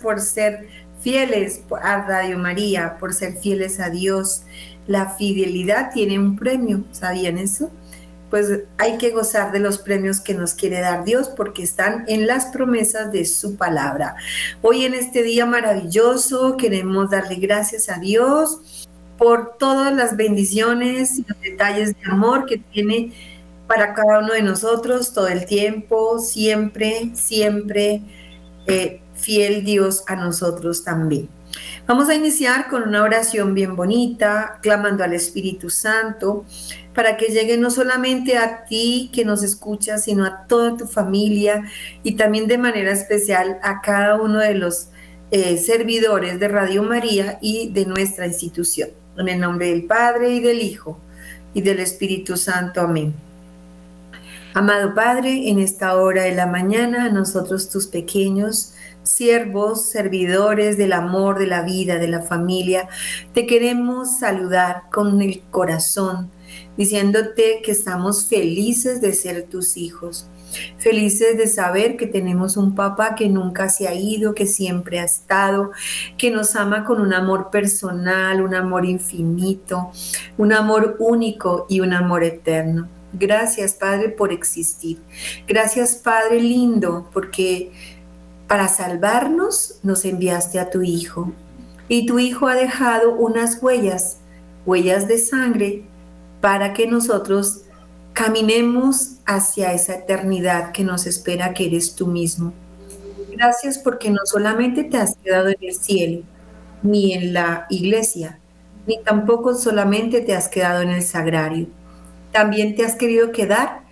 por ser fieles a Radio María, por ser fieles a Dios. La fidelidad tiene un premio, ¿sabían eso? Pues hay que gozar de los premios que nos quiere dar Dios porque están en las promesas de su palabra. Hoy en este día maravilloso queremos darle gracias a Dios por todas las bendiciones y los detalles de amor que tiene para cada uno de nosotros todo el tiempo, siempre, siempre eh, fiel Dios a nosotros también. Vamos a iniciar con una oración bien bonita, clamando al Espíritu Santo, para que llegue no solamente a ti que nos escuchas, sino a toda tu familia y también de manera especial a cada uno de los eh, servidores de Radio María y de nuestra institución. En el nombre del Padre y del Hijo y del Espíritu Santo. Amén. Amado Padre, en esta hora de la mañana, nosotros tus pequeños siervos, servidores del amor, de la vida, de la familia, te queremos saludar con el corazón, diciéndote que estamos felices de ser tus hijos, felices de saber que tenemos un papá que nunca se ha ido, que siempre ha estado, que nos ama con un amor personal, un amor infinito, un amor único y un amor eterno. Gracias, Padre, por existir. Gracias, Padre lindo, porque para salvarnos nos enviaste a tu Hijo. Y tu Hijo ha dejado unas huellas, huellas de sangre, para que nosotros caminemos hacia esa eternidad que nos espera, que eres tú mismo. Gracias porque no solamente te has quedado en el cielo, ni en la iglesia, ni tampoco solamente te has quedado en el sagrario también te has querido quedar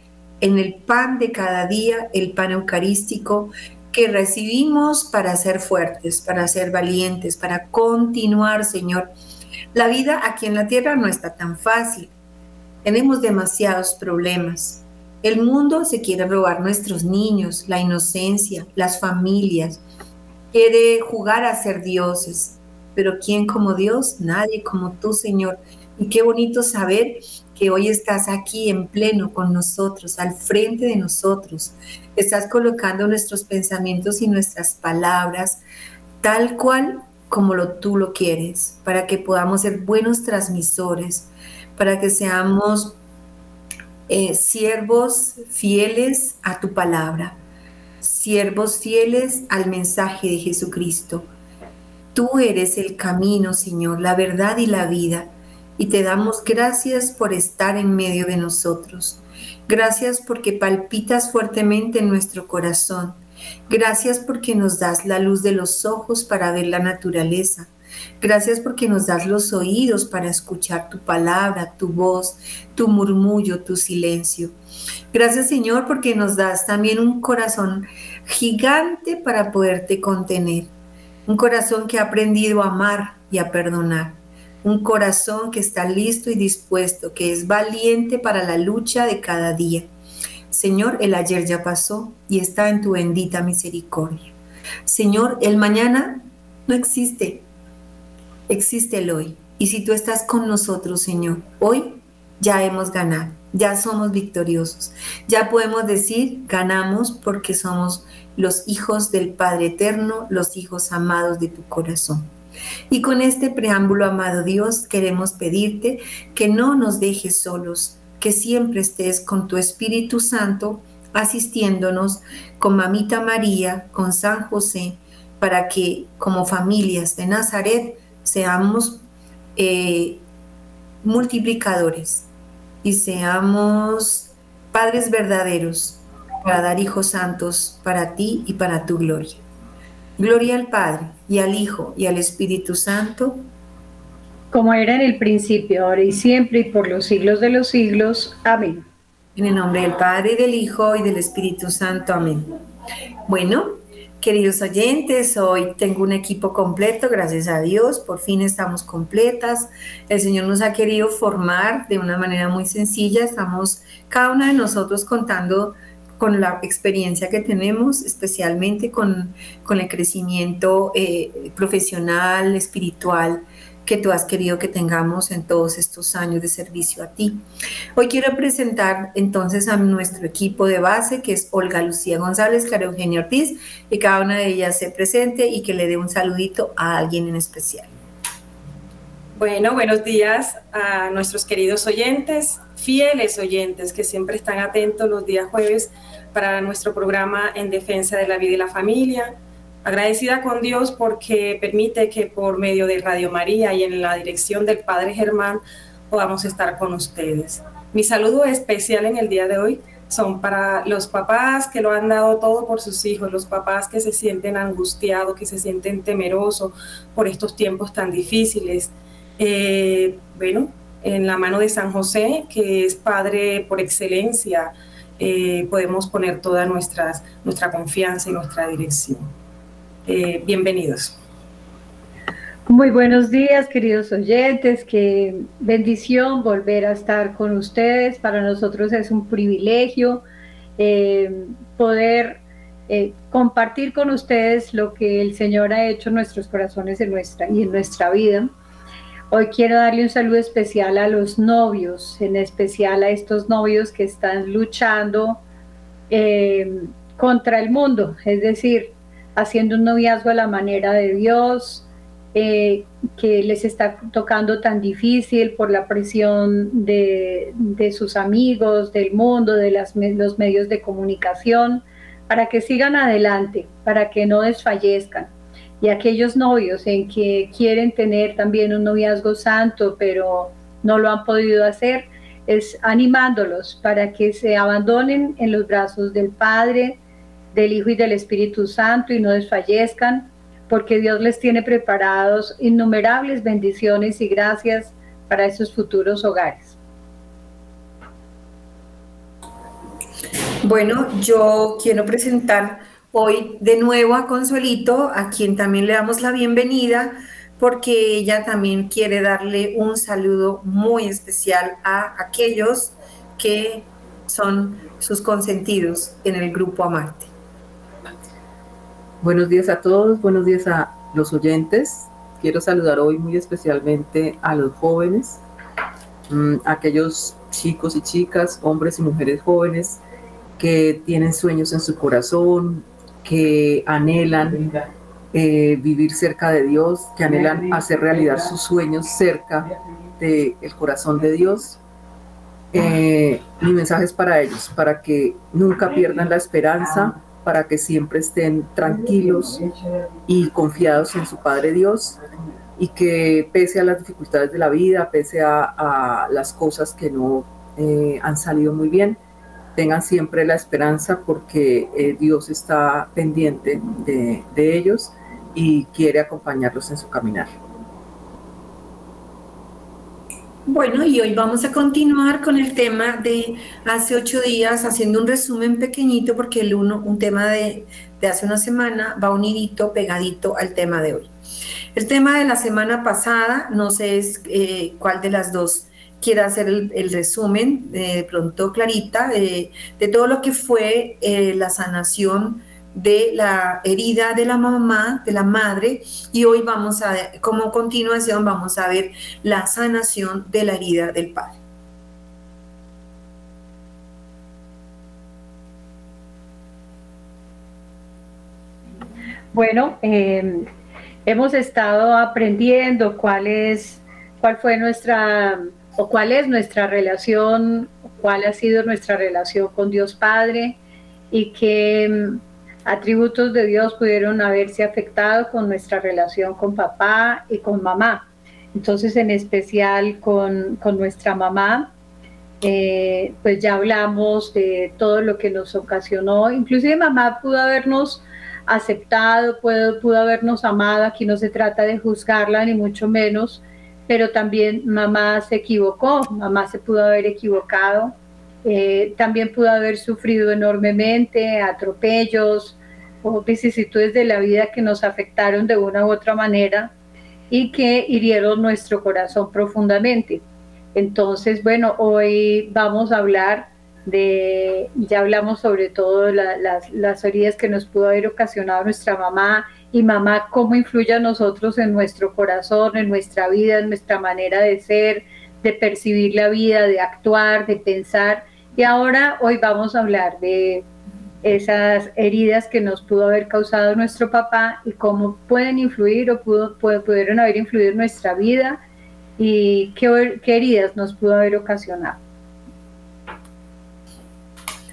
en el pan de cada día, el pan eucarístico que recibimos para ser fuertes, para ser valientes, para continuar, Señor. La vida aquí en la tierra no está tan fácil. Tenemos demasiados problemas. El mundo se quiere robar nuestros niños, la inocencia, las familias. Quiere jugar a ser dioses. Pero ¿quién como Dios? Nadie como tú, Señor. Y qué bonito saber que hoy estás aquí en pleno con nosotros, al frente de nosotros. Estás colocando nuestros pensamientos y nuestras palabras tal cual como lo, tú lo quieres, para que podamos ser buenos transmisores, para que seamos eh, siervos fieles a tu palabra, siervos fieles al mensaje de Jesucristo. Tú eres el camino, Señor, la verdad y la vida y te damos gracias por estar en medio de nosotros. Gracias porque palpitas fuertemente en nuestro corazón. Gracias porque nos das la luz de los ojos para ver la naturaleza. Gracias porque nos das los oídos para escuchar tu palabra, tu voz, tu murmullo, tu silencio. Gracias Señor porque nos das también un corazón gigante para poderte contener. Un corazón que ha aprendido a amar y a perdonar un corazón que está listo y dispuesto, que es valiente para la lucha de cada día. Señor, el ayer ya pasó y está en tu bendita misericordia. Señor, el mañana no existe, existe el hoy. Y si tú estás con nosotros, Señor, hoy ya hemos ganado, ya somos victoriosos. Ya podemos decir, ganamos porque somos los hijos del Padre Eterno, los hijos amados de tu corazón. Y con este preámbulo, amado Dios, queremos pedirte que no nos dejes solos, que siempre estés con tu Espíritu Santo asistiéndonos con Mamita María, con San José, para que como familias de Nazaret seamos eh, multiplicadores y seamos padres verdaderos para dar hijos santos para ti y para tu gloria. Gloria al Padre, y al Hijo, y al Espíritu Santo. Como era en el principio, ahora y siempre, y por los siglos de los siglos. Amén. En el nombre del Padre, y del Hijo, y del Espíritu Santo. Amén. Bueno, queridos oyentes, hoy tengo un equipo completo, gracias a Dios, por fin estamos completas. El Señor nos ha querido formar de una manera muy sencilla, estamos cada una de nosotros contando con la experiencia que tenemos, especialmente con, el crecimiento eh, profesional, espiritual que tú has querido que tengamos en todos estos años de servicio a ti. Hoy quiero presentar entonces a nuestro equipo de base, que es Olga Lucía González, Clara Eugenia Ortiz, y cada una de ellas se presente y que le dé un saludito a alguien en especial. Bueno, buenos días a nuestros queridos oyentes, fieles oyentes que siempre están atentos los días jueves para nuestro programa en defensa de la vida y la familia. Agradecida con Dios porque permite que por medio de Radio María y en la dirección del Padre Germán podamos estar con ustedes. Mi saludo especial en el día de hoy son para los papás que lo han dado todo por sus hijos, los papás que se sienten angustiados, que se sienten temerosos por estos tiempos tan difíciles. Eh, bueno, en la mano de San José, que es padre por excelencia, eh, podemos poner toda nuestras, nuestra confianza y nuestra dirección. Eh, bienvenidos. Muy buenos días, queridos oyentes. Qué bendición volver a estar con ustedes. Para nosotros es un privilegio eh, poder compartir con ustedes lo que el Señor ha hecho en nuestros corazones en nuestra, y en nuestra vida. Hoy quiero darle un saludo especial a los novios, en especial a estos novios que están luchando eh, contra el mundo, es decir, haciendo un noviazgo a la manera de Dios, eh, que les está tocando tan difícil por la presión de, sus amigos, del mundo, de los medios de comunicación, para que sigan adelante, para que no desfallezcan y aquellos novios en que quieren tener también un noviazgo santo, pero no lo han podido hacer, es animándolos para que se abandonen en los brazos del Padre, del Hijo y del Espíritu Santo y no desfallezcan, porque Dios les tiene preparados innumerables bendiciones y gracias para esos futuros hogares. Bueno, yo quiero presentar hoy de nuevo a Consuelito, a quien también le damos la bienvenida, porque ella también quiere darle un saludo muy especial a aquellos que son sus consentidos en el grupo Amarte. Buenos días a todos, buenos días a los oyentes. Quiero saludar hoy muy especialmente a los jóvenes, mm, aquellos chicos y chicas, hombres y mujeres jóvenes que tienen sueños en su corazón, que anhelan eh, vivir cerca de Dios, que anhelan hacer realidad sus sueños cerca del corazón de Dios. Eh, mi mensaje es para ellos, para que nunca pierdan la esperanza, para que siempre estén tranquilos y confiados en su Padre Dios y que pese a las dificultades de la vida, pese a, las cosas que no eh, han salido muy bien, tengan siempre la esperanza porque eh, Dios está pendiente de, ellos y quiere acompañarlos en su caminar. Bueno, y hoy vamos a continuar con el tema de hace ocho días, haciendo un resumen pequeñito, porque el uno, un tema de, hace una semana va unidito, pegadito al tema de hoy. El tema de la semana pasada, no sé eh, cuál de las dos quiera hacer el, resumen de pronto clarita de, todo lo que fue eh, la sanación de la herida de la mamá, de la madre, y hoy vamos a, como continuación, vamos a ver la sanación de la herida del padre. Bueno, eh, hemos estado aprendiendo cuál es, cuál fue nuestra o cuál es nuestra relación, cuál ha sido nuestra relación con Dios Padre y qué mm, atributos de Dios pudieron haberse afectado con nuestra relación con papá y con mamá. Entonces, en especial con, nuestra mamá, eh, pues ya hablamos de todo lo que nos ocasionó. Inclusive mamá pudo habernos aceptado, pudo, pudo habernos amado. Aquí no se trata de juzgarla, ni mucho menos, pero también mamá se equivocó, mamá se pudo haber equivocado, eh, también pudo haber sufrido enormemente atropellos o vicisitudes de la vida que nos afectaron de una u otra manera y que hirieron nuestro corazón profundamente. Entonces, bueno, hoy vamos a hablar de, ya hablamos sobre todo las, heridas que nos pudo haber ocasionado nuestra mamá y mamá, cómo influye a nosotros en nuestro corazón, en nuestra vida, en nuestra manera de ser, de percibir la vida, de actuar, de pensar. Y ahora hoy vamos a hablar de esas heridas que nos pudo haber causado nuestro papá y cómo pueden influir o pudo, pudieron haber influido en nuestra vida y qué heridas nos pudo haber ocasionado.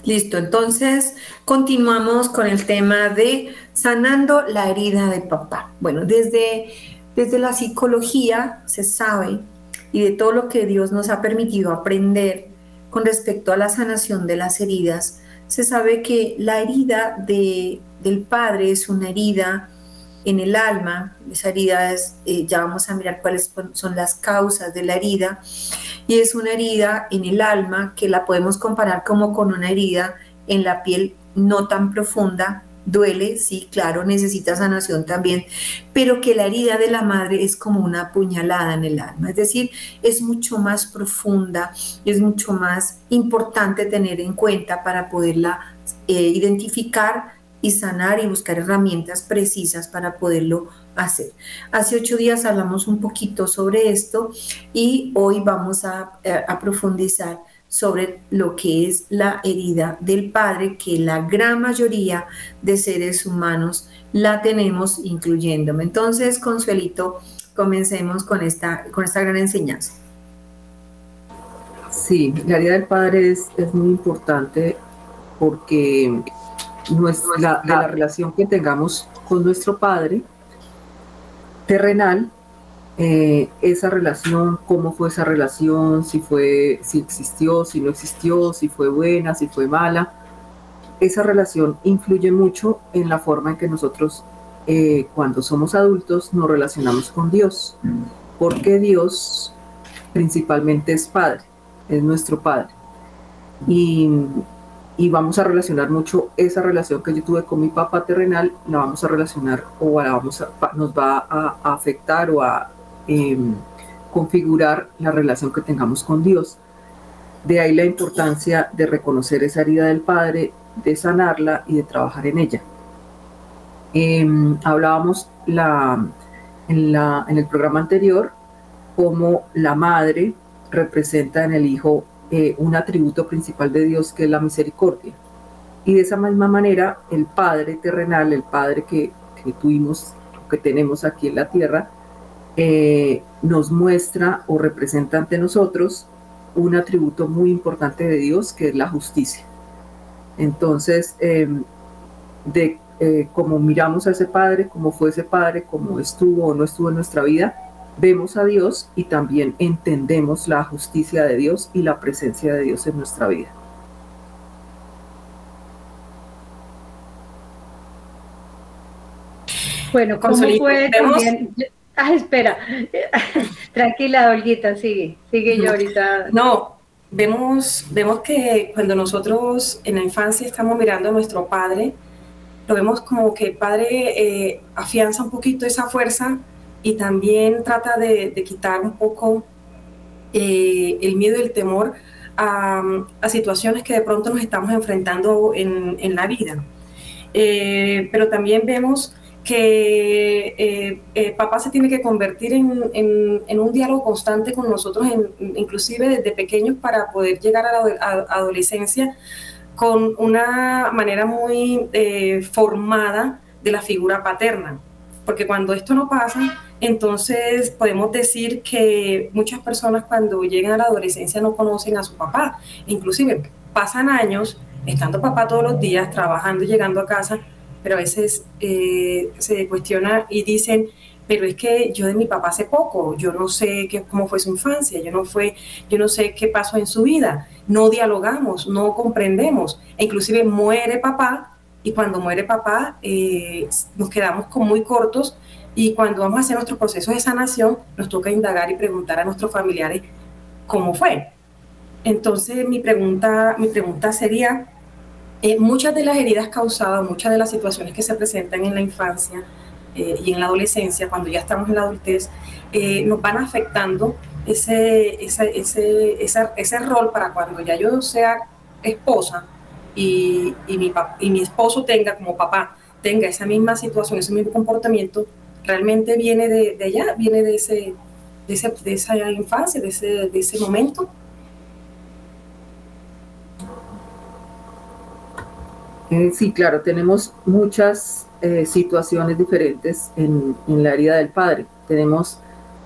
Listo, entonces continuamos con el tema de sanando la herida de papá. Bueno, desde, desde la psicología se sabe y de todo lo que Dios nos ha permitido aprender con respecto a la sanación de las heridas, se sabe que la herida de, del padre es una herida en el alma, esa herida es, eh, ya vamos a mirar cuáles son las causas de la herida, y es una herida en el alma que la podemos comparar como con una herida en la piel no tan profunda, duele, sí, claro, necesita sanación también, pero que la herida de la madre es como una puñalada en el alma, es decir, es mucho más profunda, es mucho más importante tener en cuenta para poderla eh, identificar y sanar y buscar herramientas precisas para poderlo hacer. Hace ocho días hablamos un poquito sobre esto y hoy vamos a, eh, a profundizar sobre lo que es la herida del Padre, que la gran mayoría de seres humanos la tenemos, incluyéndome. Entonces, Consuelito, comencemos con esta, con esta gran enseñanza. Sí, la herida del Padre es, es muy importante porque nuestra, de la relación que tengamos con nuestro Padre terrenal eh, esa relación, cómo fue esa relación, si fue, si existió, si no existió, si fue buena, si fue mala. Esa relación influye mucho en la forma en que nosotros, eh, cuando somos adultos, nos relacionamos con Dios, porque Dios principalmente es Padre, es nuestro Padre. Y, y vamos a relacionar mucho esa relación que yo tuve con mi papá terrenal, la vamos a relacionar o la vamos a, nos va a afectar o a Em, configurar la relación que tengamos con Dios. De ahí la importancia de reconocer esa herida del Padre, de sanarla y de trabajar en ella. Em, hablábamos la, en, la, en, el programa anterior cómo la madre representa en el hijo eh, un atributo principal de Dios que es la misericordia. Y de esa misma manera el Padre terrenal, el Padre que, que tuvimos, que tenemos aquí en la tierra, eh, nos muestra o representa ante nosotros un atributo muy importante de Dios, que es la justicia. Entonces, em, de eh, como miramos a ese Padre, cómo fue ese Padre, cómo estuvo o no estuvo en nuestra vida, vemos a Dios y también entendemos la justicia de Dios y la presencia de Dios en nuestra vida. Bueno, ¿cómo fue también? Ah, espera. Tranquila, Olguita, sigue. Sigue yo ahorita. No, vemos, vemos que cuando nosotros en la infancia estamos mirando a nuestro padre, lo vemos como que el padre eh, afianza un poquito esa fuerza y también trata de, quitar un poco eh, el miedo y el temor a, situaciones que de pronto nos estamos enfrentando en, la vida. Eh, pero también vemos que eh, eh, papá se tiene que convertir en, un diálogo constante con nosotros, inclusive desde pequeños, para poder llegar a la adolescencia con una manera muy eh, formada de la figura paterna. Porque cuando esto no pasa, entonces podemos decir que muchas personas cuando llegan a la adolescencia no conocen a su papá. Inclusive pasan años estando papá todos los días, trabajando llegando a casa, pero a veces eh, se cuestiona y dicen, pero es que yo de mi papá hace poco, yo no sé qué, cómo fue su infancia, yo no, fue, yo no sé qué pasó en su vida, no dialogamos, no comprendemos, e inclusive muere papá y cuando muere papá eh, nos quedamos con muy cortos y cuando vamos a hacer nuestro proceso de sanación nos toca indagar y preguntar a nuestros familiares cómo fue. Entonces mi pregunta, mi pregunta sería, eh, muchas de las heridas causadas, muchas de las situaciones que se presentan en la infancia eh, y en la adolescencia, cuando ya estamos en la adultez, eh, nos van afectando ese, ese, ese, ese, rol para cuando ya yo sea esposa y, mi, y mi esposo tenga como papá, tenga esa misma situación, ese mismo comportamiento, realmente viene de, allá, viene de, ese, de, esa infancia, de ese, momento. Eh, sí, claro, tenemos muchas eh, situaciones diferentes en, en, la herida del padre. Tenemos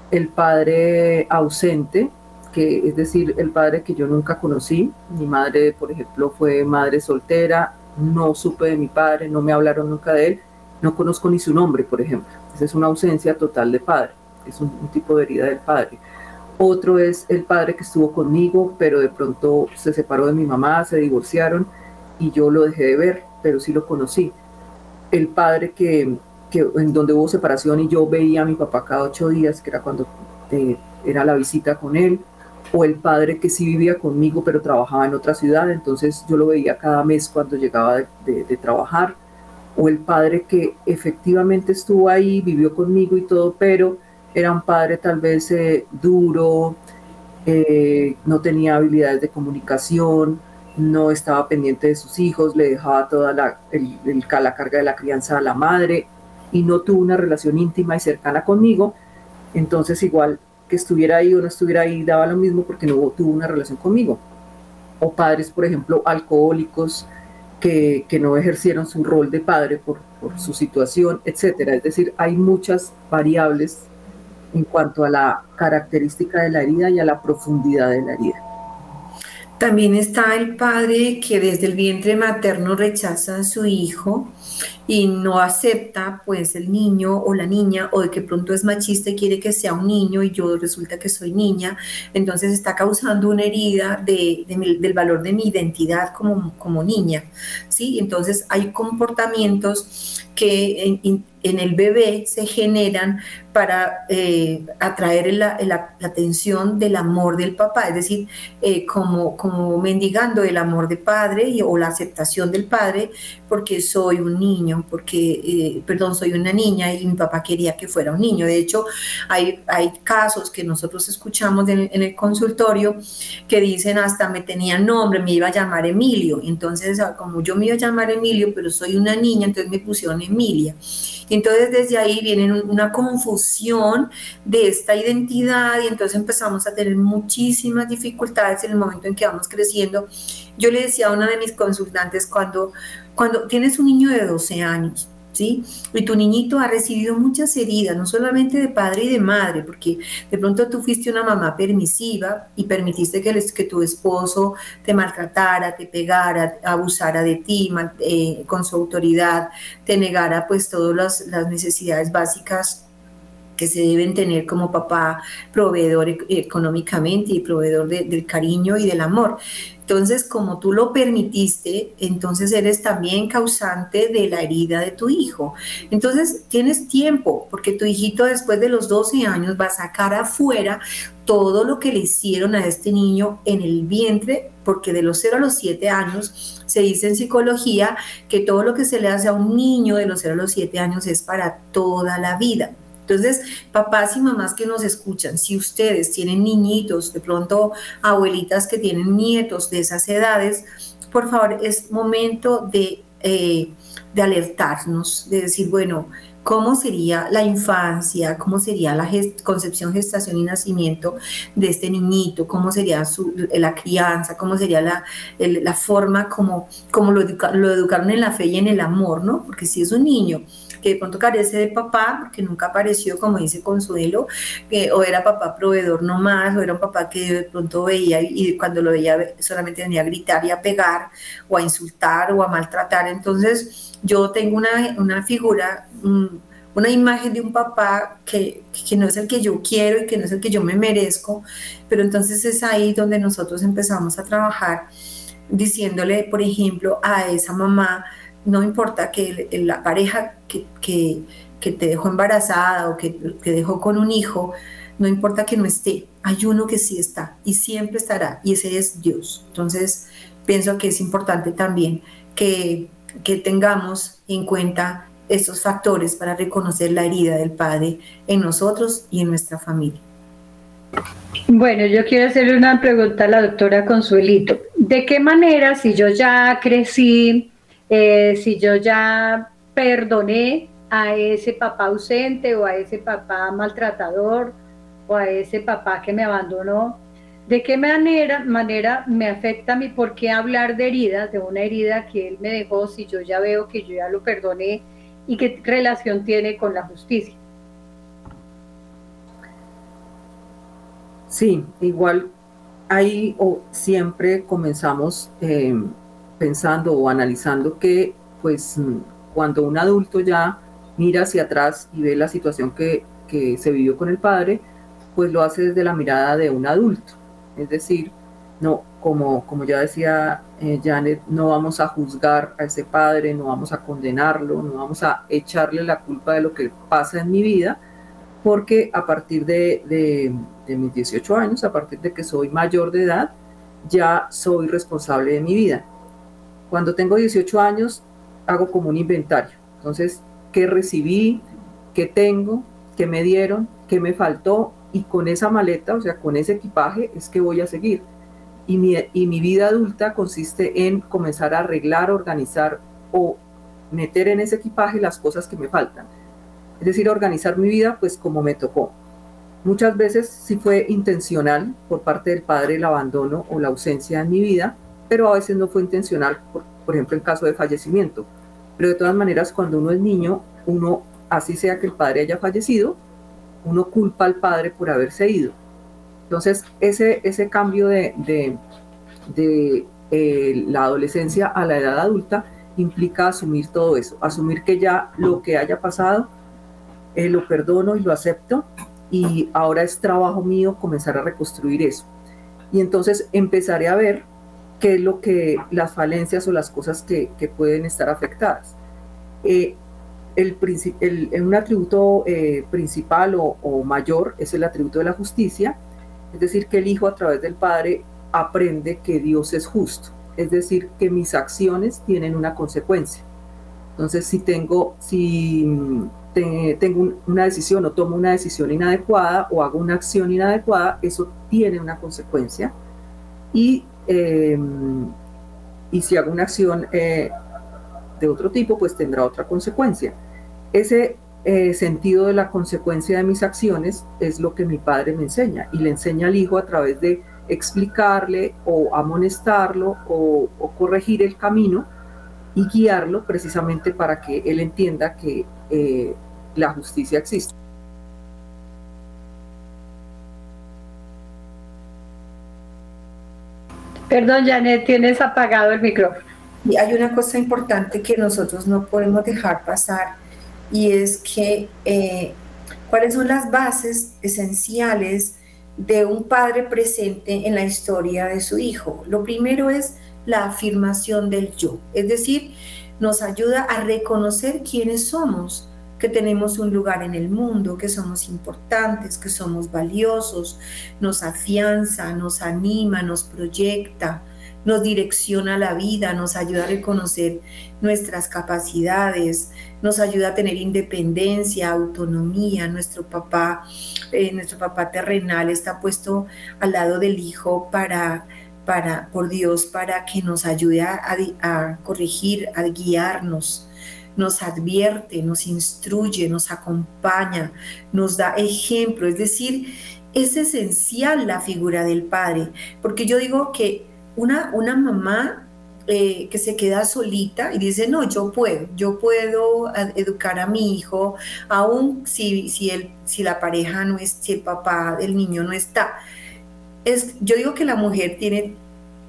el padre ausente, que es decir, el padre que yo nunca conocí. Mi madre, por ejemplo, fue madre soltera, no supe de mi padre, no me hablaron nunca de él, no conozco ni su nombre, por ejemplo. Es una ausencia total de padre, es un, tipo de herida del padre. Otro es el padre que estuvo conmigo, pero de pronto se separó de mi mamá, se divorciaron y yo lo dejé de ver, pero sí lo conocí. El padre que, que en donde hubo separación y yo veía a mi papá cada ocho días, que era cuando eh, era la visita con él, o el padre que sí vivía conmigo pero trabajaba en otra ciudad, entonces yo lo veía cada mes cuando llegaba de, trabajar, o el padre que efectivamente estuvo ahí, vivió conmigo y todo, pero era un padre tal vez eh, duro, eh, no tenía habilidades de comunicación, no estaba pendiente de sus hijos, le dejaba toda la, la carga de la crianza a la madre y no tuvo una relación íntima y cercana conmigo, entonces igual que estuviera ahí o no estuviera ahí daba lo mismo porque no tuvo una relación conmigo. O padres, por ejemplo, alcohólicos que, no ejercieron su rol de padre por, por su situación, etcétera. Es decir, hay muchas variables en cuanto a la característica de la herida y a la profundidad de la herida. También está el padre que desde el vientre materno rechaza a su hijo y no acepta pues el niño o la niña o de que pronto es machista y quiere que sea un niño y yo resulta que soy niña, entonces está causando una herida de, del valor de mi identidad como, como niña, ¿sí? Entonces hay comportamientos que en, en el bebé se generan para eh, atraer la, atención del amor del papá, es decir, eh, como, como mendigando el amor de padre y, o la aceptación del padre, porque soy un niño, porque, eh, perdón, soy una niña y mi papá quería que fuera un niño. De hecho, hay, hay casos que nosotros escuchamos en, en el consultorio que dicen hasta me tenía nombre, me iba a llamar Emilio. Entonces, como yo me iba a llamar Emilio, pero soy una niña, entonces me pusieron Emilia. Entonces desde ahí viene una confusión de esta identidad y entonces empezamos a tener muchísimas dificultades en el momento en que vamos creciendo. Yo le decía a una de mis consultantes cuando, cuando tienes un niño de 12 años, ¿Sí? Y tu niñito ha recibido muchas heridas, no solamente de padre y de madre, porque de pronto tú fuiste una mamá permisiva y permitiste que, que tu esposo te maltratara, te pegara, abusara de ti eh, con su autoridad, te negara pues todas las, necesidades básicas que se deben tener como papá, proveedor e-, económicamente y proveedor del cariño y del amor. Entonces, como tú lo permitiste, entonces eres también causante de la herida de tu hijo. Entonces, tienes tiempo, porque tu hijito después de los 12 años va a sacar afuera todo lo que le hicieron a este niño en el vientre, porque de los 0 a los 7 años se dice en psicología que todo lo que se le hace a un niño de los 0 a los 7 años es para toda la vida. Entonces, papás y mamás que nos escuchan, si ustedes tienen niñitos, de pronto abuelitas que tienen nietos de esas edades, por favor, es momento de, eh, de alertarnos, de decir, bueno, cómo sería la infancia, cómo sería la concepción, gestación y nacimiento de este niñito, cómo sería su, la crianza, cómo sería la, la forma como, como lo, lo, educaron en la fe y en el amor, ¿no? Porque si es un niño que de pronto carece de papá, porque nunca apareció, como dice Consuelo, que o era papá proveedor nomás, o era un papá que de pronto veía y cuando lo veía solamente venía a gritar y a pegar, o a insultar, o a maltratar. Entonces, yo tengo una, una figura, una imagen de un papá que, que, no es el que yo quiero y que no es el que yo me merezco, pero entonces es ahí donde nosotros empezamos a trabajar diciéndole, por ejemplo, a esa mamá, no importa que la pareja que, que, te dejó embarazada o que te dejó con un hijo, no importa que no esté, hay uno que sí está y siempre estará y ese es Dios. Entonces, pienso que es importante también que, que tengamos en cuenta estos factores para reconocer la herida del Padre en nosotros y en nuestra familia. Bueno, yo quiero hacerle una pregunta a la doctora Consuelito. ¿de qué manera si yo ya crecí, eh, si yo ya perdoné a ese papá ausente o a ese papá maltratador o a ese papá que me abandonó, ¿de qué manera, manera me afecta a mí? ¿Por qué hablar de heridas, de una herida que él me dejó si yo ya veo que yo ya lo perdoné y qué relación tiene con la justicia? Sí, igual ahí o siempre comenzamos eh, pensando o analizando que pues cuando un adulto ya mira hacia atrás y ve la situación que, se vivió con el padre, pues lo hace desde la mirada de un adulto. Es decir, no, como, como ya decía eh, Janet, no vamos a juzgar a ese padre, no vamos a condenarlo, no vamos a echarle la culpa de lo que pasa en mi vida, porque a partir de, mis 18 años, a partir de que soy mayor de edad, ya soy responsable de mi vida. Cuando tengo 18 años, hago como un inventario. Entonces, ¿qué recibí? ¿Qué tengo? ¿Qué me dieron? ¿Qué me faltó? Y con esa maleta, o sea, con ese equipaje, es que voy a seguir. Y mi, vida adulta consiste en comenzar a arreglar, organizar o meter en ese equipaje las cosas que me faltan es decir, organizar mi vida pues como me tocó. Muchas veces sí fue intencional por parte del padre el abandono o la ausencia en mi vida, pero a veces no fue intencional, por, ejemplo en caso de fallecimiento. Pero de todas maneras, cuando uno es niño, uno, así sea que el padre haya fallecido, uno culpa al padre por haberse ido. Entonces, ese, ese cambio de, de, eh, la adolescencia a la edad adulta implica asumir todo eso, asumir que ya lo que haya pasado eh, lo perdono y lo acepto y ahora es trabajo mío comenzar a reconstruir eso. Y entonces empezaré a ver qué es lo que las falencias o las cosas que, pueden estar afectadas. Eh, el, el, un atributo eh, principal o, o, mayor es el atributo de la justicia, es decir, que el Hijo a través del Padre aprende que Dios es justo, es decir, que mis acciones tienen una consecuencia. Entonces, si tengo, si tengo una decisión o tomo una decisión inadecuada o hago una acción inadecuada, eso tiene una consecuencia. Y, em, y si hago una acción eh, de otro tipo, pues tendrá otra consecuencia. Ese eh, sentido de la consecuencia de mis acciones es lo que mi padre me enseña y le enseña al hijo a través de explicarle o amonestarlo o, corregir el camino y guiarlo precisamente para que él entienda que eh, la justicia existe. Perdón, Janet, tienes apagado el micrófono. Y hay una cosa importante que nosotros no podemos dejar pasar y es que eh, cuáles son las bases esenciales de un padre presente en la historia de su hijo. Lo primero es la afirmación del yo, es decir, nos ayuda a reconocer quiénes somos, que tenemos un lugar en el mundo, que somos importantes, que somos valiosos, nos afianza, nos anima, nos proyecta, nos direcciona la vida, nos ayuda a reconocer nuestras capacidades, nos ayuda a tener independencia, autonomía. Nuestro papá, eh, nuestro papá terrenal está puesto al lado del hijo para para, por Dios para que nos ayude a, corregir, a guiarnos, nos advierte, nos instruye, nos acompaña, nos da ejemplo. Es decir, es esencial la figura del padre, porque yo digo que una, una mamá eh, que se queda solita y dice, no, yo puedo, yo puedo educar a mi hijo, aun si, si, el, si la pareja no es, si el papá del niño no está es, yo digo que la mujer tiene,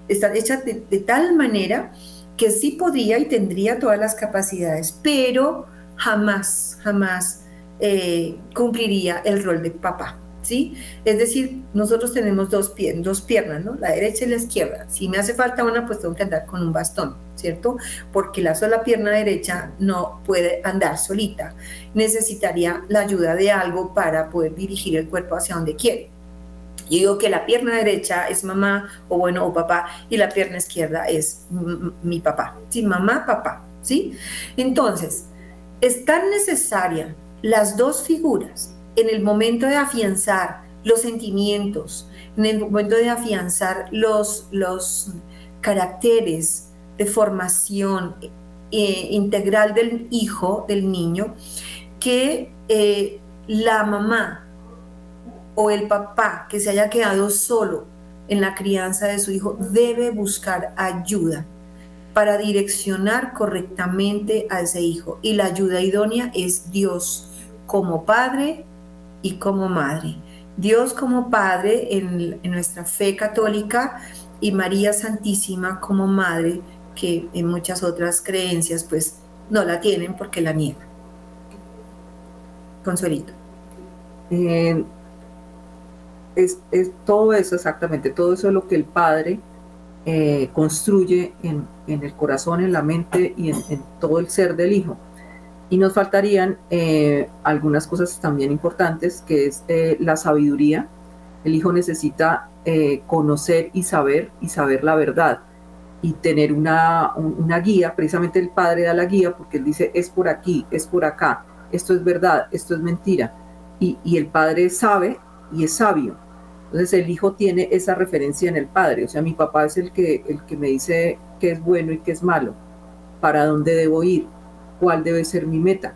está hecha de, tal manera que sí podría y tendría todas las capacidades, pero jamás, jamás eh, cumpliría el rol de papá. ¿Sí? Es decir, nosotros tenemos dos, dos piernas, ¿no? La derecha y la izquierda. Si me hace falta una, pues tengo que andar con un bastón, ¿cierto? Porque la sola pierna derecha no puede andar solita. Necesitaría la ayuda de algo para poder dirigir el cuerpo hacia donde quiere. Yo digo que la pierna derecha es mamá o bueno o papá y la pierna izquierda es mi papá. Sí, mamá, papá, ¿sí? Entonces, es tan necesaria las dos figuras en el momento de afianzar los sentimientos, en el momento de afianzar los, los, caracteres de formación eh, integral del hijo, del niño, que eh, la mamá o el papá que se haya quedado solo en la crianza de su hijo debe buscar ayuda para direccionar correctamente a ese hijo. Y la ayuda idónea es Dios como padre y como madre. Dios como padre en, nuestra fe católica y María Santísima como madre, que en muchas otras creencias pues no la tienen porque la niegan. Consuelito. Eh, es, todo eso exactamente, todo eso es lo que el Padre eh, construye en, el corazón, en la mente y en, todo el ser del Hijo. Y nos faltarían eh, algunas cosas también importantes, que es eh, la sabiduría. El Hijo necesita conocer y saber y saber la verdad y tener una, una guía. Precisamente el Padre da la guía porque él dice, es por aquí, es por acá, esto es verdad, esto es mentira. Y, y el Padre sabe y es sabio. Entonces el hijo tiene esa referencia en el padre, o sea, mi papá es el que, el que me dice qué es bueno y qué es malo, para dónde debo ir, cuál debe ser mi meta.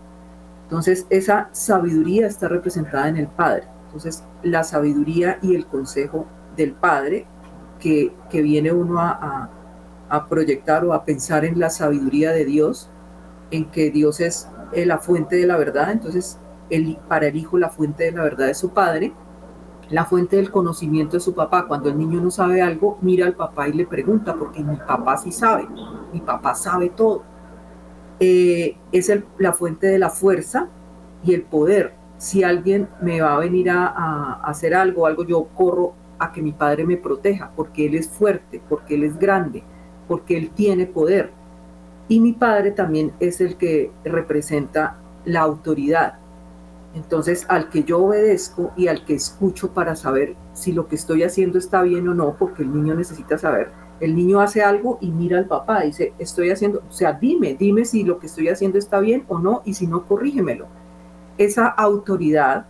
Entonces esa sabiduría está representada en el padre. Entonces la sabiduría y el consejo del padre que, que viene uno a, a, proyectar o a pensar en la sabiduría de Dios, en que Dios es la fuente de la verdad, entonces el, para el hijo la fuente de la verdad es su padre la fuente del conocimiento de su papá. Cuando el niño no sabe algo, mira al papá y le pregunta, porque mi papá sí sabe, mi papá sabe todo. Eh, es la fuente de la fuerza y el poder. Si alguien me va a venir a, hacer algo, algo, yo corro a que mi padre me proteja, porque él es fuerte, porque él es grande, porque él tiene poder. Y mi padre también es el que representa la autoridad entonces, al que yo obedezco y al que escucho para saber si lo que estoy haciendo está bien o no, porque el niño necesita saber. El niño hace algo y mira al papá, dice, estoy haciendo, o sea, dime, dime si lo que estoy haciendo está bien o no, y si no, corrígemelo. Esa autoridad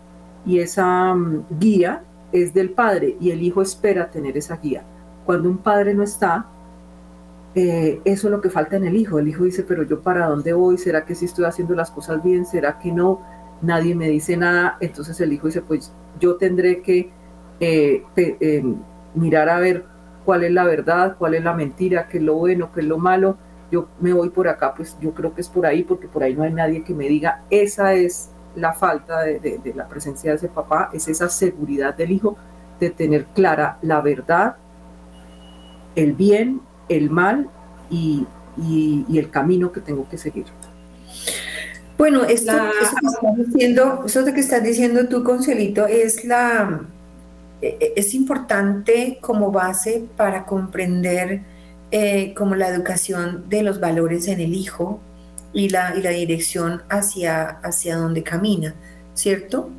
y esa mm, guía es del padre y el hijo espera tener esa guía. Cuando un padre no está, eh, eso es lo que falta en el hijo. El hijo dice, pero yo para dónde voy? ¿Será que sí estoy haciendo las cosas bien? ¿Será que no? Nadie me dice nada, entonces el hijo dice, pues yo tendré que eh, eh, mirar a ver cuál es la verdad, cuál es la mentira, qué es lo bueno, qué es lo malo, yo me voy por acá, pues yo creo que es por ahí, porque por ahí no hay nadie que me diga, esa es la falta de, la presencia de ese papá, es esa seguridad del hijo de tener clara la verdad, el bien, el mal y el camino que tengo que seguir. Bueno, esto, eso, que estás diciendo, eso que estás diciendo tú, Consuelito, es la e, e, es importante como base para comprender eh, como la educación de los valores en el hijo y la, y la dirección hacia, hacia donde camina, ¿cierto?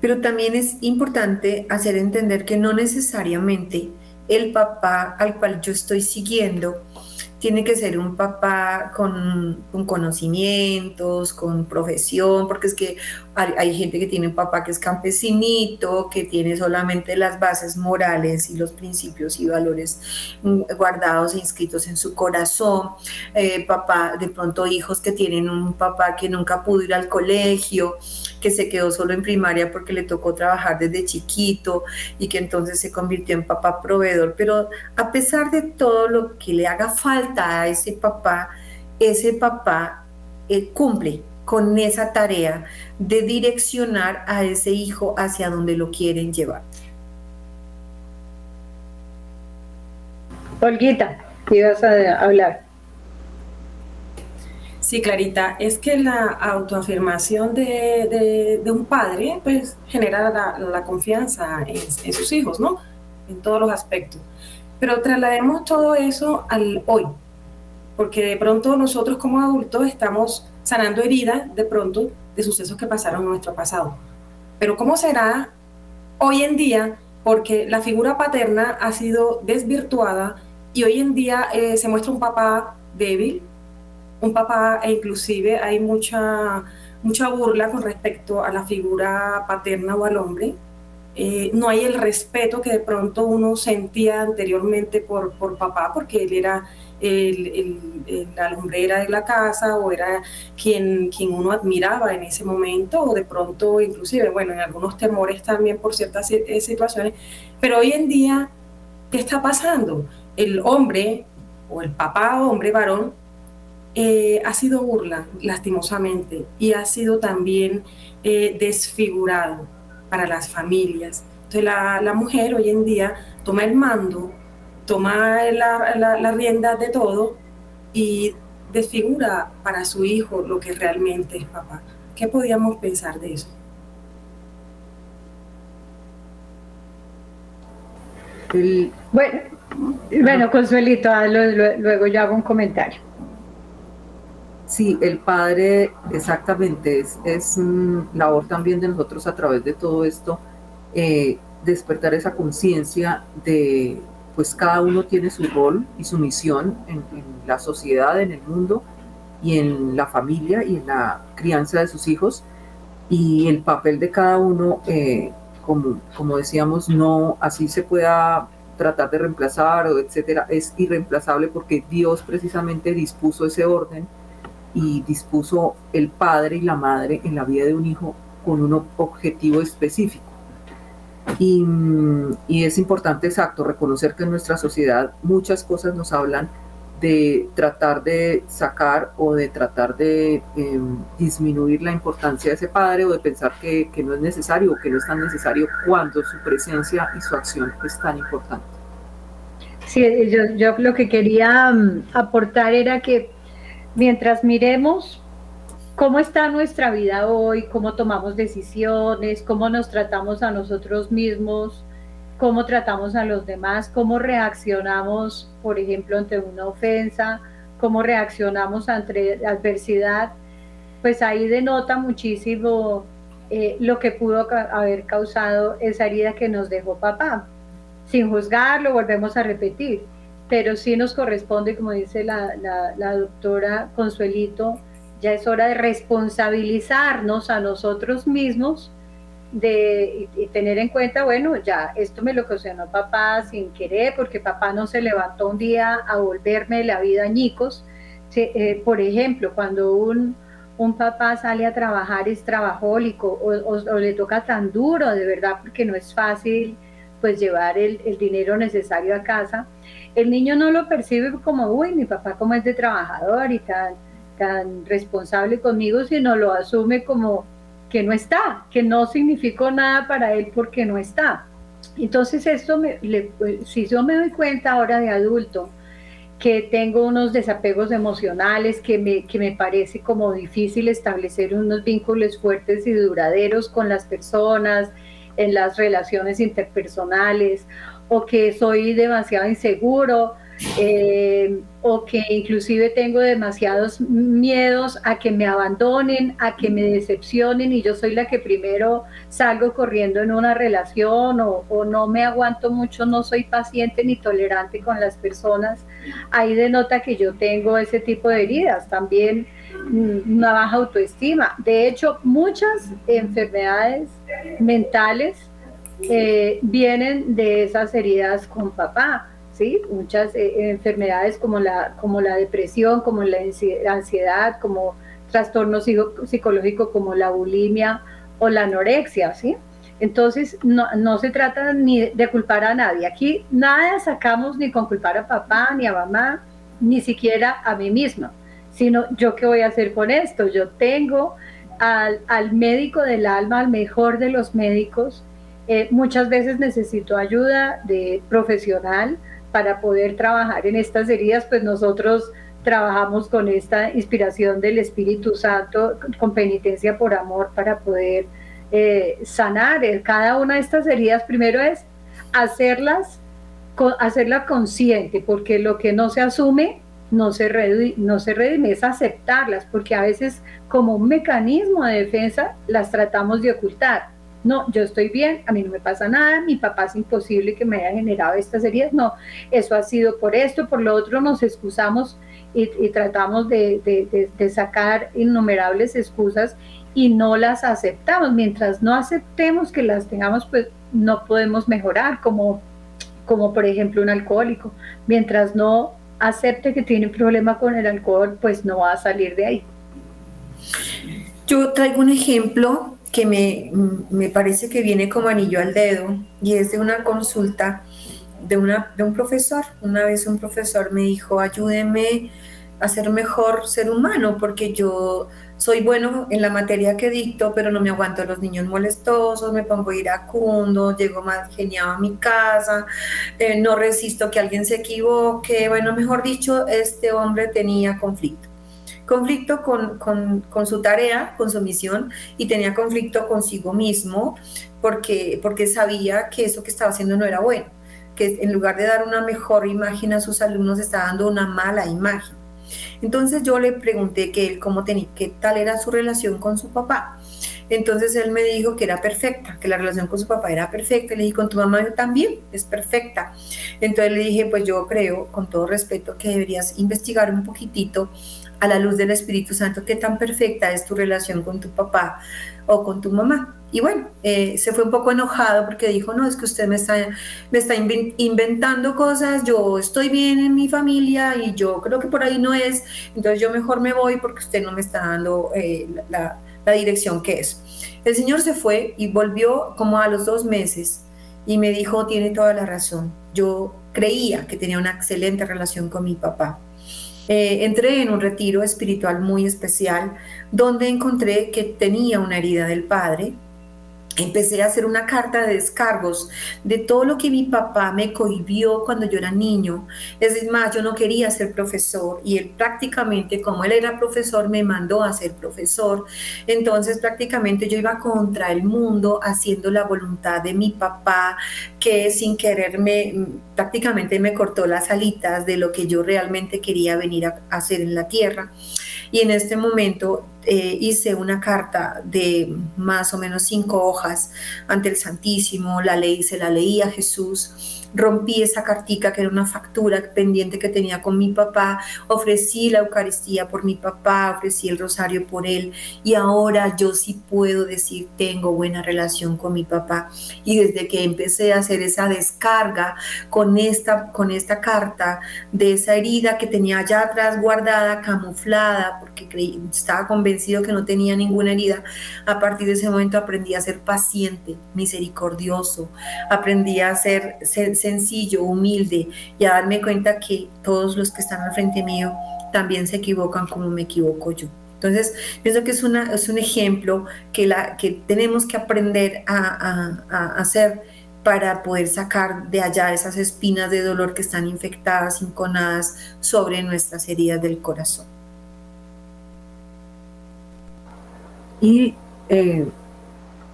Pero también es importante hacer entender que no necesariamente el papá al cual yo estoy siguiendo tiene que ser un papá con, conocimientos, con profesión, porque es que hay, gente que tiene un papá que es campesinito, que tiene solamente las bases morales y los principios y valores mm, guardados e inscritos en su corazón. Eh, papá, de pronto hijos que tienen un papá que nunca pudo ir al colegio, que se quedó solo en primaria porque le tocó trabajar desde chiquito y que entonces se convirtió en papá proveedor. Pero a pesar de todo lo que le haga falta a ese papá, ese papá eh, cumple con esa tarea de direccionar a ese hijo hacia donde lo quieren llevar. Olguita, ibas a hablar. Sí, Clarita, es que la autoafirmación de, un padre pues genera la, confianza en, sus hijos, ¿no? En todos los aspectos. Pero traslademos todo eso al hoy, porque de pronto nosotros como adultos estamos sanando heridas de pronto de sucesos que pasaron en nuestro pasado. Pero ¿cómo será hoy en día? Porque la figura paterna ha sido desvirtuada y hoy en día eh, se muestra un papá débil, un papá e inclusive hay mucha, mucha burla con respecto a la figura paterna o al hombre. eh, no hay el respeto que de pronto uno sentía anteriormente por, por papá, porque él era el, la lumbrera de la casa o era quien, quien uno admiraba en ese momento o de pronto inclusive, bueno, en algunos temores también por ciertas eh, situaciones, pero hoy en día, ¿qué está pasando? El hombre o el papá hombre varón eh, ha sido burla, lastimosamente, y ha sido también eh, desfigurado para las familias. Entonces la, la, mujer hoy en día toma el mando, toma la, la, rienda de todo y desfigura para su hijo lo que realmente es papá. ¿Qué podíamos pensar de eso? Bueno, bueno, Consuelito, luego yo hago un comentario. Sí, el padre, exactamente, es, es labor también de nosotros a través de todo esto, eh, despertar esa conciencia de, pues cada uno tiene su rol y su misión en, la sociedad, en el mundo y en la familia y en la crianza de sus hijos, y el papel de cada uno, eh, como, como decíamos, no así se pueda tratar de reemplazar o etcétera, es irreemplazable porque Dios precisamente dispuso ese orden y dispuso el padre y la madre en la vida de un hijo con un objetivo específico. Y, y, es importante, exacto, reconocer que en nuestra sociedad muchas cosas nos hablan de tratar de sacar o de tratar de em, disminuir la importancia de ese padre o de pensar que, que, no es necesario o que no es tan necesario cuando su presencia y su acción es tan importante. Sí, yo, yo lo que quería mm, aportar era que mientras miremos cómo está nuestra vida hoy, cómo tomamos decisiones, cómo nos tratamos a nosotros mismos, cómo tratamos a los demás, cómo reaccionamos, por ejemplo, ante una ofensa, cómo reaccionamos ante adversidad, pues ahí denota muchísimo eh, lo que pudo haber causado esa herida que nos dejó papá. Sin juzgarlo, volvemos a repetir pero sí nos corresponde, como dice la, doctora Consuelito, ya es hora de responsabilizarnos a nosotros mismos de, y, tener en cuenta, bueno, ya esto me lo ocasionó papá sin querer, porque papá no se levantó un día a volverme la vida añicos. Eh, por ejemplo, cuando un, un, papá sale a trabajar es trabajólico o, o, le toca tan duro, de verdad, porque no es fácil pues llevar el, el dinero necesario a casa el niño no lo percibe como, uy, mi papá como es de trabajador y tan, tan responsable conmigo, sino lo asume como que no está, que no significó nada para él porque no está. Entonces esto, pues, si yo me doy cuenta ahora de adulto, que tengo unos desapegos emocionales, que me, que me parece como difícil establecer unos vínculos fuertes y duraderos con las personas, en las relaciones interpersonales, o que soy demasiado inseguro eh, o que inclusive tengo demasiados miedos a que me abandonen, a que me decepcionen y yo soy la que primero salgo corriendo en una relación o, o no me aguanto mucho, no soy paciente ni tolerante con las personas, ahí denota que yo tengo ese tipo de heridas, también mm, una baja autoestima. De hecho, muchas enfermedades mentales vienen de esas heridas con papá, ¿sí? Muchas eh, enfermedades como la, como la depresión, como la ansiedad, como trastorno psicológico como la bulimia o la anorexia, ¿sí? Entonces, no, no, se trata ni de culpar a nadie. Aquí nada sacamos ni con culpar a papá, ni a mamá, ni siquiera a mí misma, sino yo qué voy a hacer con esto. Yo tengo al, al médico del alma, al mejor de los médicos, eh, muchas veces necesito ayuda de profesional para poder trabajar en estas heridas, pues nosotros trabajamos con esta inspiración del Espíritu Santo, con penitencia por amor, para poder eh, sanar cada una de estas heridas. Primero es hacerlas, hacerla consciente, porque lo que no se asume no se, no se redime, es aceptarlas, porque a veces como un mecanismo de defensa las tratamos de ocultar no, yo estoy bien, a mí no me pasa nada, mi papá es imposible que me haya generado estas heridas, no, eso ha sido por esto, por lo otro nos excusamos y, tratamos de, sacar innumerables excusas y no las aceptamos. Mientras no aceptemos que las tengamos, pues no podemos mejorar, como, como por ejemplo un alcohólico. Mientras no acepte que tiene un problema con el alcohol, pues no va a salir de ahí. Yo traigo un ejemplo que me, me parece que viene como anillo al dedo y es de una consulta de, una, de un profesor. Una vez un profesor me dijo, ayúdeme a ser mejor ser humano porque yo soy bueno en la materia que dicto, pero no me aguanto a los niños molestosos, me pongo iracundo, llego más geniado a mi casa, eh, no resisto que alguien se equivoque. Bueno, mejor dicho, este hombre tenía conflicto. Conflicto con, con, con su tarea, con su misión, y tenía conflicto consigo mismo porque, porque sabía que eso que estaba haciendo no era bueno, que en lugar de dar una mejor imagen a sus alumnos, estaba dando una mala imagen. Entonces yo le pregunté que él cómo tenía, qué tal era su relación con su papá. Entonces él me dijo que era perfecta, que la relación con su papá era perfecta. Le dije, con tu mamá también es perfecta. Entonces le dije, pues yo creo, con todo respeto, que deberías investigar un poquitito a la luz del Espíritu Santo qué tan perfecta es tu relación con tu papá o con tu mamá. Y bueno, eh, se fue un poco enojado porque dijo, no, es que usted me está, me está inventando cosas, yo estoy bien en mi familia y yo creo que por ahí no es, entonces yo mejor me voy porque usted no me está dando eh, la, la dirección que es. El señor se fue y volvió como a los dos meses y me dijo, tiene toda la razón, yo creía que tenía una excelente relación con mi papá eh, entré en un retiro espiritual muy especial donde encontré que tenía una herida del padre empecé a hacer una carta de descargos de todo lo que mi papá me cohibió cuando yo era niño. Es más, yo no quería ser profesor y él prácticamente, como él era profesor, me mandó a ser profesor. Entonces prácticamente yo iba contra el mundo haciendo la voluntad de mi papá, que sin quererme prácticamente me cortó las alitas de lo que yo realmente quería venir a hacer en la tierra. Y en este momento eh, hice una carta de más o menos cinco hojas ante el Santísimo, la leí, se la leí a Jesús rompí esa cartica que era una factura pendiente que tenía con mi papá, ofrecí la Eucaristía por mi papá, ofrecí el rosario por él y ahora yo sí puedo decir tengo buena relación con mi papá. Y desde que empecé a hacer esa descarga con esta con esta carta de esa herida que tenía allá atrás guardada, camuflada, porque creí, estaba convencido que no tenía ninguna herida, a partir de ese momento aprendí a ser paciente, misericordioso, aprendí a ser, ser sencillo, humilde y a darme cuenta que todos los que están al frente mío también se equivocan como me equivoco yo. Entonces, pienso que es, una, es un ejemplo que, la, que tenemos que aprender a, hacer para poder sacar de allá esas espinas de dolor que están infectadas, inconadas sobre nuestras heridas del corazón. Y eh,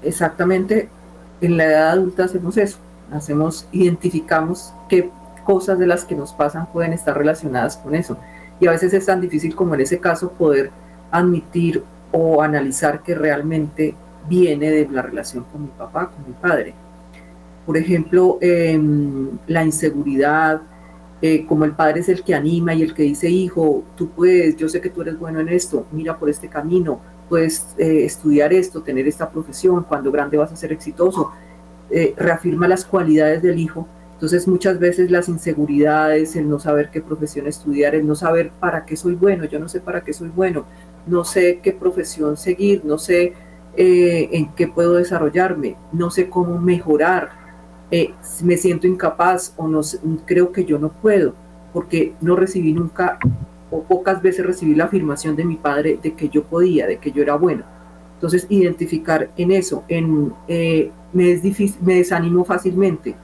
exactamente en la edad adulta hacemos eso, hacemos, identificamos qué cosas de las que nos pasan pueden estar relacionadas con eso. Y a veces es tan difícil como en ese caso poder admitir o analizar que realmente viene de la relación con mi papá, con mi padre. Por ejemplo, em, la inseguridad, eh, como el padre es el que anima y el que dice, hijo, tú puedes, yo sé que tú eres bueno en esto, mira por este camino, puedes eh, estudiar esto, tener esta profesión, cuando grande vas a ser exitoso. Eh, reafirma las cualidades del hijo. Entonces muchas veces las inseguridades, el no saber qué profesión estudiar, el no saber para qué soy bueno, yo no sé para qué soy bueno, no sé qué profesión seguir, no sé eh, en qué puedo desarrollarme, no sé cómo mejorar, eh, me siento incapaz o no creo que yo no puedo, porque no recibí nunca o pocas veces recibí la afirmación de mi padre de que yo podía, de que yo era bueno. Entonces, identificar en eso, en me, desanimo fácilmente,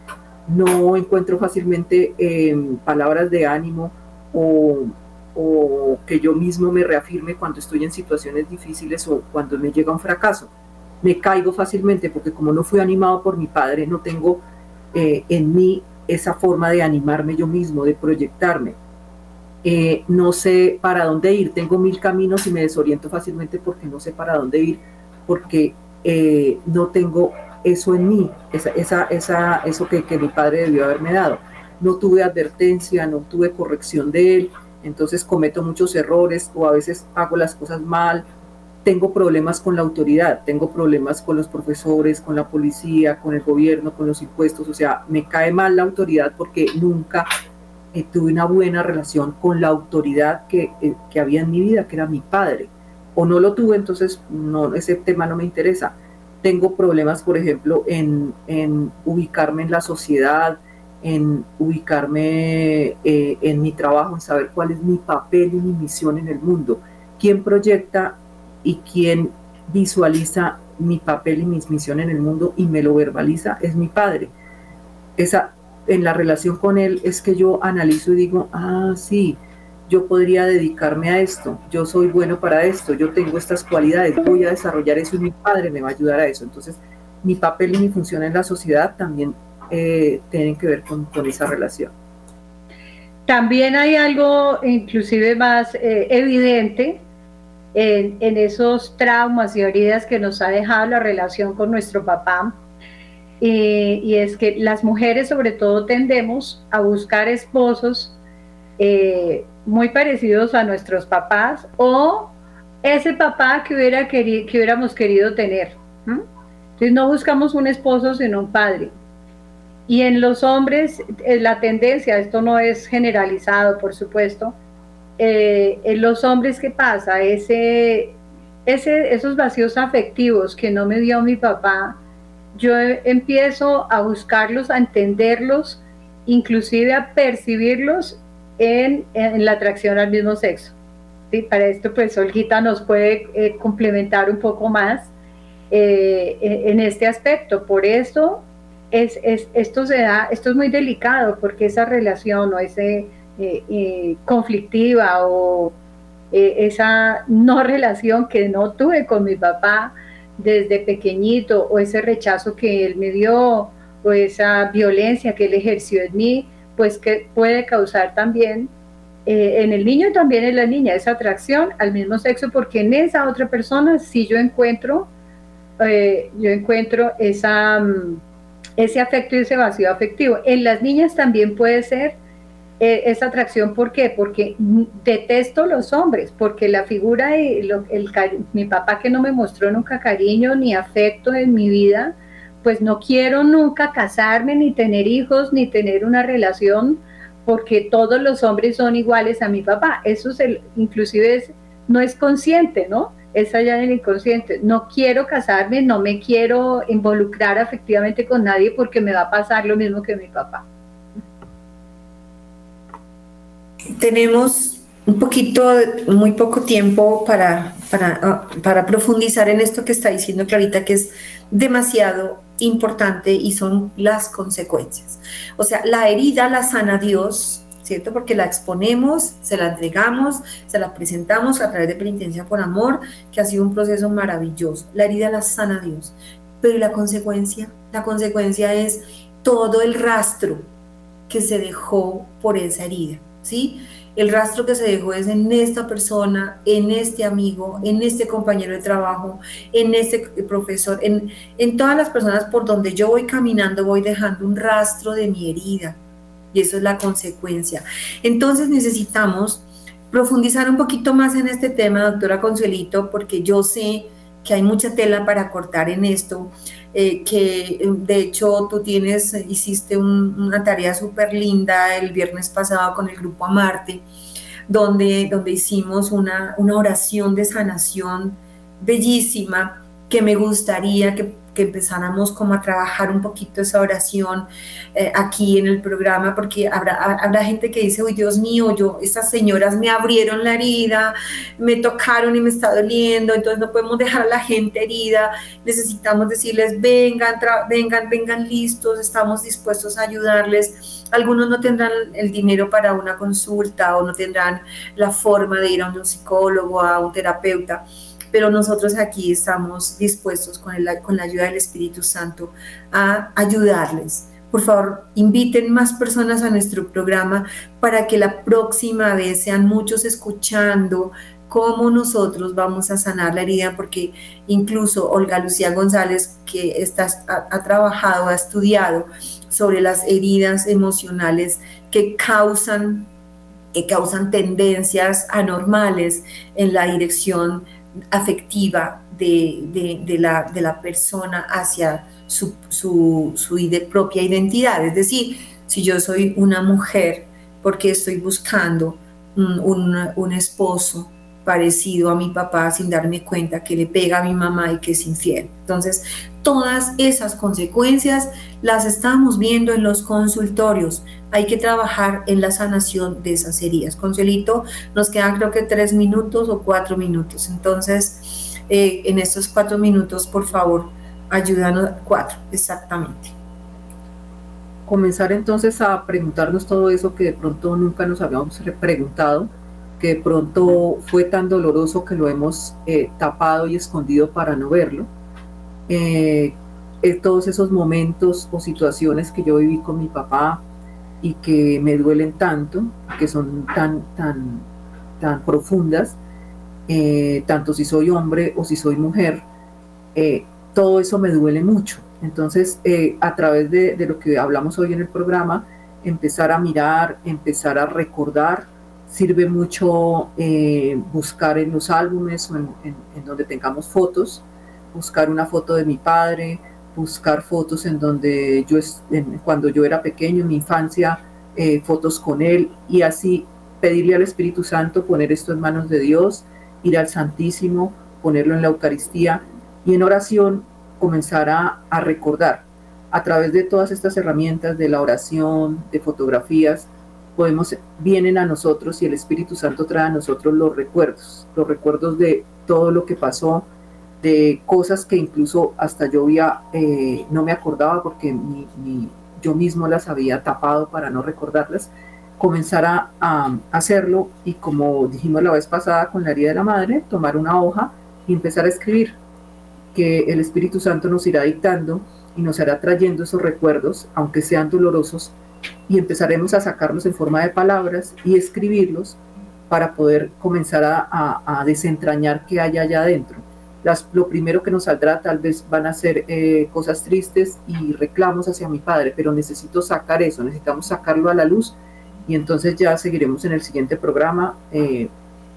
no encuentro fácilmente em, palabras de ánimo o, o, que yo mismo me reafirme cuando estoy en situaciones difíciles o cuando me llega un fracaso. Me caigo fácilmente porque como no fui animado por mi padre, no tengo eh, en mí esa forma de animarme yo mismo, de proyectarme. Eh, no sé para dónde ir, tengo mil caminos y me desoriento fácilmente porque no sé para dónde ir, porque eh, no tengo eso en mí, esa, esa, eso que, que mi padre debió haberme dado. No tuve advertencia, no tuve corrección de él, entonces cometo muchos errores o a veces hago las cosas mal tengo problemas con la autoridad, tengo problemas con los profesores, con la policía, con el gobierno, con los impuestos, o sea, me cae mal la autoridad porque nunca eh, tuve una buena relación con la autoridad que, eh, que, había en mi vida, que era mi padre, o no lo tuve, entonces no, ese tema no me interesa. Tengo problemas, por ejemplo, en, en ubicarme en la sociedad, en ubicarme eh, en mi trabajo, en saber cuál es mi papel y mi misión en el mundo. ¿Quién proyecta y quien visualiza mi papel y mi misión en el mundo y me lo verbaliza es mi padre. Esa, en la relación con él es que yo analizo y digo, ah, sí, yo podría dedicarme a esto, yo soy bueno para esto, yo tengo estas cualidades, voy a desarrollar eso y mi padre me va a ayudar a eso. Entonces, mi papel y mi función en la sociedad también eh, tienen que ver con, esa relación. También hay algo inclusive más eh, evidente en, esos traumas y heridas que nos ha dejado la relación con nuestro papá. y es que las mujeres sobre todo tendemos a buscar esposos eh, muy parecidos a nuestros papás o ese papá que, hubiera que hubiéramos querido tener. Entonces no buscamos un esposo sino un padre. Y en los hombres eh, la tendencia, esto no es generalizado por supuesto, eh, en los hombres, ¿qué pasa? Ese, ese, esos vacíos afectivos que no me dio mi papá, yo empiezo a buscarlos, a entenderlos, inclusive a percibirlos en, la atracción al mismo sexo. ¿Sí? Para esto, pues Olguita nos puede eh, complementar un poco más eh, en este aspecto. Por eso, es, esto, se da, esto es muy delicado, porque esa relación o ese eh, eh, conflictiva o eh, esa no relación que no tuve con mi papá desde pequeñito o ese rechazo que él me dio o esa violencia que él ejerció en mí, pues que puede causar también en el niño y también en la niña esa atracción al mismo sexo porque en esa otra persona sí yo encuentro yo encuentro esa mm, ese afecto y ese vacío afectivo en las niñas también puede ser eh, esa atracción. ¿Por qué? Porque detesto los hombres, porque la figura y el, mi papá que no me mostró nunca cariño ni afecto en mi vida, pues no quiero nunca casarme, ni tener hijos, ni tener una relación, porque todos los hombres son iguales a mi papá. Eso es el, inclusive es, no es consciente, ¿no? Es allá en el inconsciente. No quiero casarme, no me quiero involucrar afectivamente con nadie porque me va a pasar lo mismo que mi papá. tenemos un poquito, muy poco tiempo para, para, para, profundizar en esto que está diciendo Clarita, que es demasiado importante y son las consecuencias. O sea, la herida la sana Dios, ¿cierto? Porque la exponemos, se la entregamos, se la presentamos a través de penitencia por amor, que ha sido un proceso maravilloso. La herida la sana Dios. Pero la consecuencia? La consecuencia es todo el rastro que se dejó por esa herida. ¿sí? El rastro que se dejó es en esta persona, en este amigo, en este compañero de trabajo, en este profesor, en, en todas las personas por donde yo voy caminando, voy dejando un rastro de mi herida. Y eso es la consecuencia. Entonces necesitamos profundizar un poquito más en este tema, doctora Consuelito, porque yo sé que hay mucha tela para cortar en esto. Eh, que eh, de hecho tú tienes, hiciste una tarea súper linda el viernes pasado con el grupo Amarte, donde, donde hicimos una, una oración de sanación bellísima que me gustaría que que empezáramos como a trabajar un poquito esa oración eh, aquí en el programa, porque habrá, habrá gente que dice, uy Dios mío, yo, estas señoras me abrieron la herida, me tocaron y me está doliendo, entonces no podemos dejar a la gente herida, necesitamos decirles, vengan, vengan, vengan listos, estamos dispuestos a ayudarles. Algunos no tendrán el dinero para una consulta o no tendrán la forma de ir a un psicólogo, a un terapeuta pero nosotros aquí estamos dispuestos con, con la ayuda del Espíritu Santo a ayudarles. Por favor, inviten más personas a nuestro programa para que la próxima vez sean muchos escuchando cómo nosotros vamos a sanar la herida, porque incluso Olga Lucía González, que está, ha trabajado, ha estudiado sobre las heridas emocionales que causan que causan tendencias anormales en la dirección afectiva de, la, de la, persona hacia su, su, propia identidad. Es decir, si yo soy una mujer, porque estoy buscando un, un esposo parecido a mi papá sin darme cuenta que le pega a mi mamá y que es infiel. Entonces, todas esas consecuencias las estamos viendo en los consultorios. Hay que trabajar en la sanación de esas heridas. Consuelito, nos quedan creo que tres minutos o cuatro minutos. Entonces, eh, en estos cuatro minutos, por favor, ayúdanos. Cuatro, exactamente. Comenzar entonces a preguntarnos todo eso que de pronto nunca nos habíamos preguntado que de pronto fue tan doloroso que lo hemos eh, tapado y escondido para no verlo. Eh, eh, todos esos momentos o situaciones que yo viví con mi papá y que me duelen tanto, que son tan, tan, tan profundas, tanto si soy hombre o si soy mujer, todo eso me duele mucho. Entonces, a través de, lo que hablamos hoy en el programa, empezar a mirar, empezar a recordar, Sirve mucho eh, buscar en los álbumes o en, donde tengamos fotos, buscar una foto de mi padre, buscar fotos en donde yo, cuando yo era pequeño, en mi infancia, eh, fotos con él y así pedirle al Espíritu Santo poner esto en manos de Dios, ir al Santísimo, ponerlo en la Eucaristía y en oración comenzar a, a recordar. A través de todas estas herramientas de la oración, de fotografías, podemos, vienen a nosotros y el Espíritu Santo trae a nosotros los recuerdos, los recuerdos de todo lo que pasó, de cosas que incluso hasta yo había, eh, no me acordaba porque yo mismo las había tapado para no recordarlas, comenzar a, a, hacerlo y como dijimos la vez pasada con la herida de la madre, tomar una hoja y empezar a escribir, que el Espíritu Santo nos irá dictando y nos hará trayendo esos recuerdos, aunque sean dolorosos, y empezaremos a sacarlos en forma de palabras y escribirlos para poder comenzar a, desentrañar qué hay allá adentro. Las, lo primero que nos saldrá tal vez van a ser eh, cosas tristes y reclamos hacia mi padre, pero necesito sacar eso, necesitamos sacarlo a la luz y entonces ya seguiremos en el siguiente programa eh,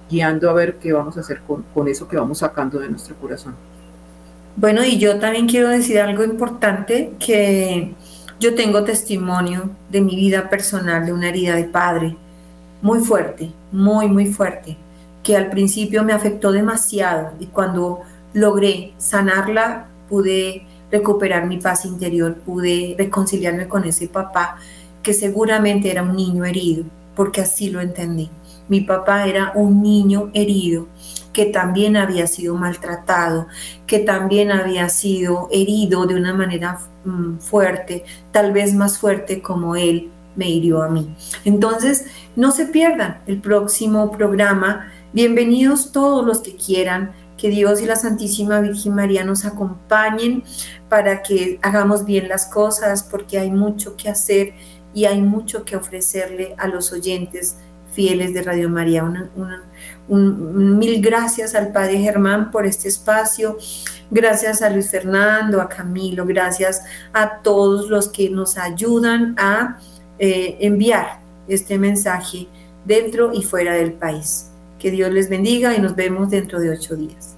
guiando a ver qué vamos a hacer con, con eso que vamos sacando de nuestro corazón. Bueno, y yo también quiero decir algo importante que yo tengo testimonio de mi vida personal de una herida de padre muy fuerte, muy, muy fuerte, que al principio me afectó demasiado y cuando logré sanarla pude recuperar mi paz interior, pude reconciliarme con ese papá que seguramente era un niño herido, porque así lo entendí. Mi papá era un niño herido que también había sido maltratado, que también había sido herido de una manera mm, fuerte, tal vez más fuerte como él me hirió a mí. Entonces, no se pierdan el próximo programa. Bienvenidos todos los que quieran. Que Dios y la Santísima Virgen María nos acompañen para que hagamos bien las cosas, porque hay mucho que hacer y hay mucho que ofrecerle a los oyentes fieles de Radio María. Una, mil gracias al Padre Germán por este espacio, gracias a Luis Fernando, a Camilo, gracias a todos los que nos ayudan a eh, enviar este mensaje dentro y fuera del país. Que Dios les bendiga y nos vemos dentro de ocho días.